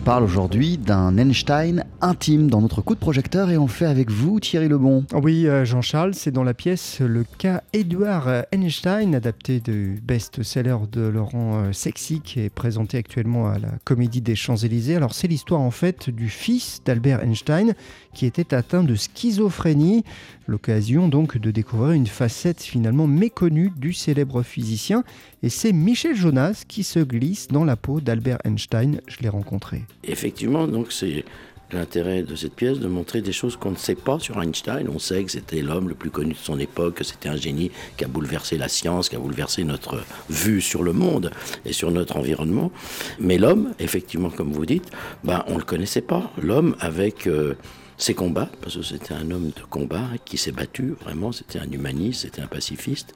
parle aujourd'hui d'un Einstein intime dans notre coup de projecteur et on fait avec vous, Thierry Lebon. Oui, euh, Jean-Charles, c'est dans la pièce Le cas Edouard Einstein, adapté du best-seller de Laurent euh, Sexy, qui est présenté actuellement à la Comédie des Champs-Élysées. Alors, c'est l'histoire en fait du fils d'Albert Einstein qui était atteint de schizophrénie. L'occasion donc de découvrir une facette finalement méconnue du célèbre physicien. Et c'est Michel Jonas qui se glisse dans la peau d'Albert Einstein. Je l'ai rencontré. Effectivement, donc c'est l'intérêt de cette pièce de montrer des choses qu'on ne sait pas sur Einstein. On sait que c'était l'homme le plus connu de son époque, que c'était un génie qui a bouleversé la science, qui a bouleversé notre vue sur le monde et sur notre environnement. Mais l'homme, effectivement, comme vous dites, ben, on ne le connaissait pas. L'homme avec... Euh, ses combats, parce que c'était un homme de combat qui s'est battu, vraiment, c'était un humaniste, c'était un pacifiste,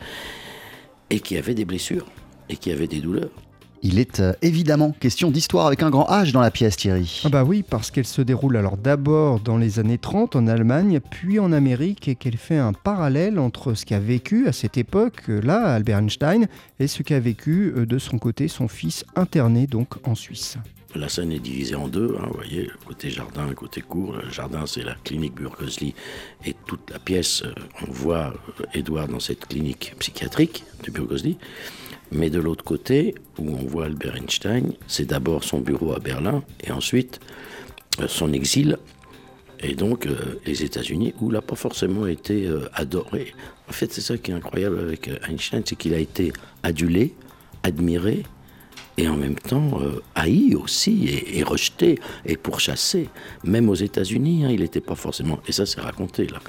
et qui avait des blessures, et qui avait des douleurs. Il est euh, évidemment question d'histoire avec un grand H dans la pièce, Thierry. Ah bah oui, parce qu'elle se déroule alors d'abord dans les années 30 en Allemagne, puis en Amérique, et qu'elle fait un parallèle entre ce qu'a vécu à cette époque-là Albert Einstein et ce qu'a vécu euh, de son côté son fils interné donc en Suisse. La scène est divisée en deux, hein, vous voyez, côté jardin, côté cour. Le jardin, c'est la clinique Burgosli et toute la pièce, euh, on voit Edouard dans cette clinique psychiatrique de Burgosli. Mais de l'autre côté, où on voit Albert Einstein, c'est d'abord son bureau à Berlin et ensuite euh, son exil et donc euh, les États-Unis, où il n'a pas forcément été euh, adoré. En fait, c'est ça qui est incroyable avec Einstein, c'est qu'il a été adulé, admiré, et en même temps haï aussi, et, rejeté, et pourchassé. Même aux États-Unis, hein, il n'était pas forcément... Et ça, c'est raconté, là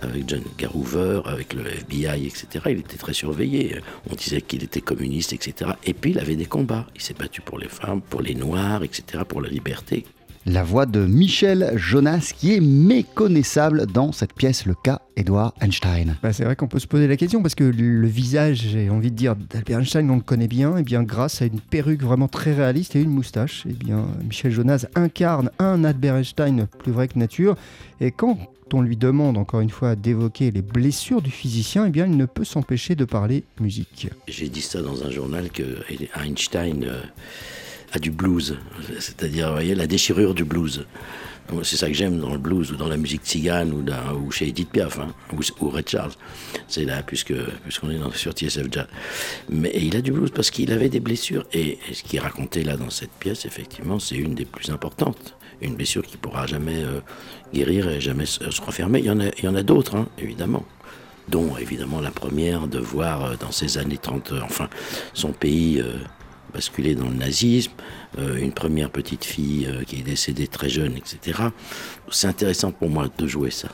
avec John Garouver, avec le FBI, etc. Il était très surveillé. On disait qu'il était communiste, etc. Et puis il avait des combats. Il s'est battu pour les femmes, pour les noirs, etc., pour la liberté. La voix de Michel Jonas qui est méconnaissable dans cette pièce, le cas Edouard Einstein. Bah, c'est vrai qu'on peut se poser la question parce que le visage, j'ai envie de dire, d'Albert Einstein, on le connaît bien, et bien grâce à une perruque vraiment très réaliste et une moustache, et bien Michel Jonas incarne un Albert Einstein plus vrai que nature. Et quand on lui demande encore une fois d'évoquer les blessures du physicien, eh bien il ne peut s'empêcher de parler musique. J'ai dit ça dans un journal que Einstein euh, a du blues, c'est-à-dire voyez, la déchirure du blues. C'est ça que j'aime dans le blues ou dans la musique tzigane ou, ou chez Edith Piaf hein, ou, Red Charles. C'est là, puisque, puisqu'on est dans, sur TSF Jazz. Mais il a du blues parce qu'il avait des blessures. Et, ce qui est raconté là dans cette pièce, effectivement, c'est une des plus importantes. Une blessure qui pourra jamais euh, guérir et jamais se, refermer. Il y en a, il y en a d'autres, hein, évidemment dont évidemment la première de voir euh, dans ces années 30, euh, enfin, son pays basculé dans le nazisme, euh, une première petite fille euh, qui est décédée très jeune, etc. C'est intéressant pour moi de jouer ça.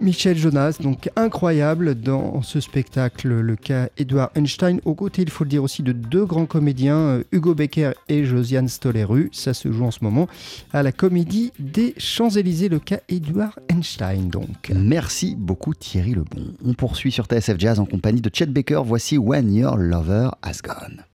Michel Jonas, donc incroyable dans ce spectacle, le cas Edouard Einstein, aux côtés, il faut le dire aussi, de deux grands comédiens, euh, Hugo Becker et Josiane Stoleru. Ça se joue en ce moment à la comédie des Champs-Élysées, le cas Edouard Einstein. Donc. Merci beaucoup Thierry Lebon. On poursuit sur TSF Jazz en compagnie de Chet Baker. Voici When Your Lover Has Gone.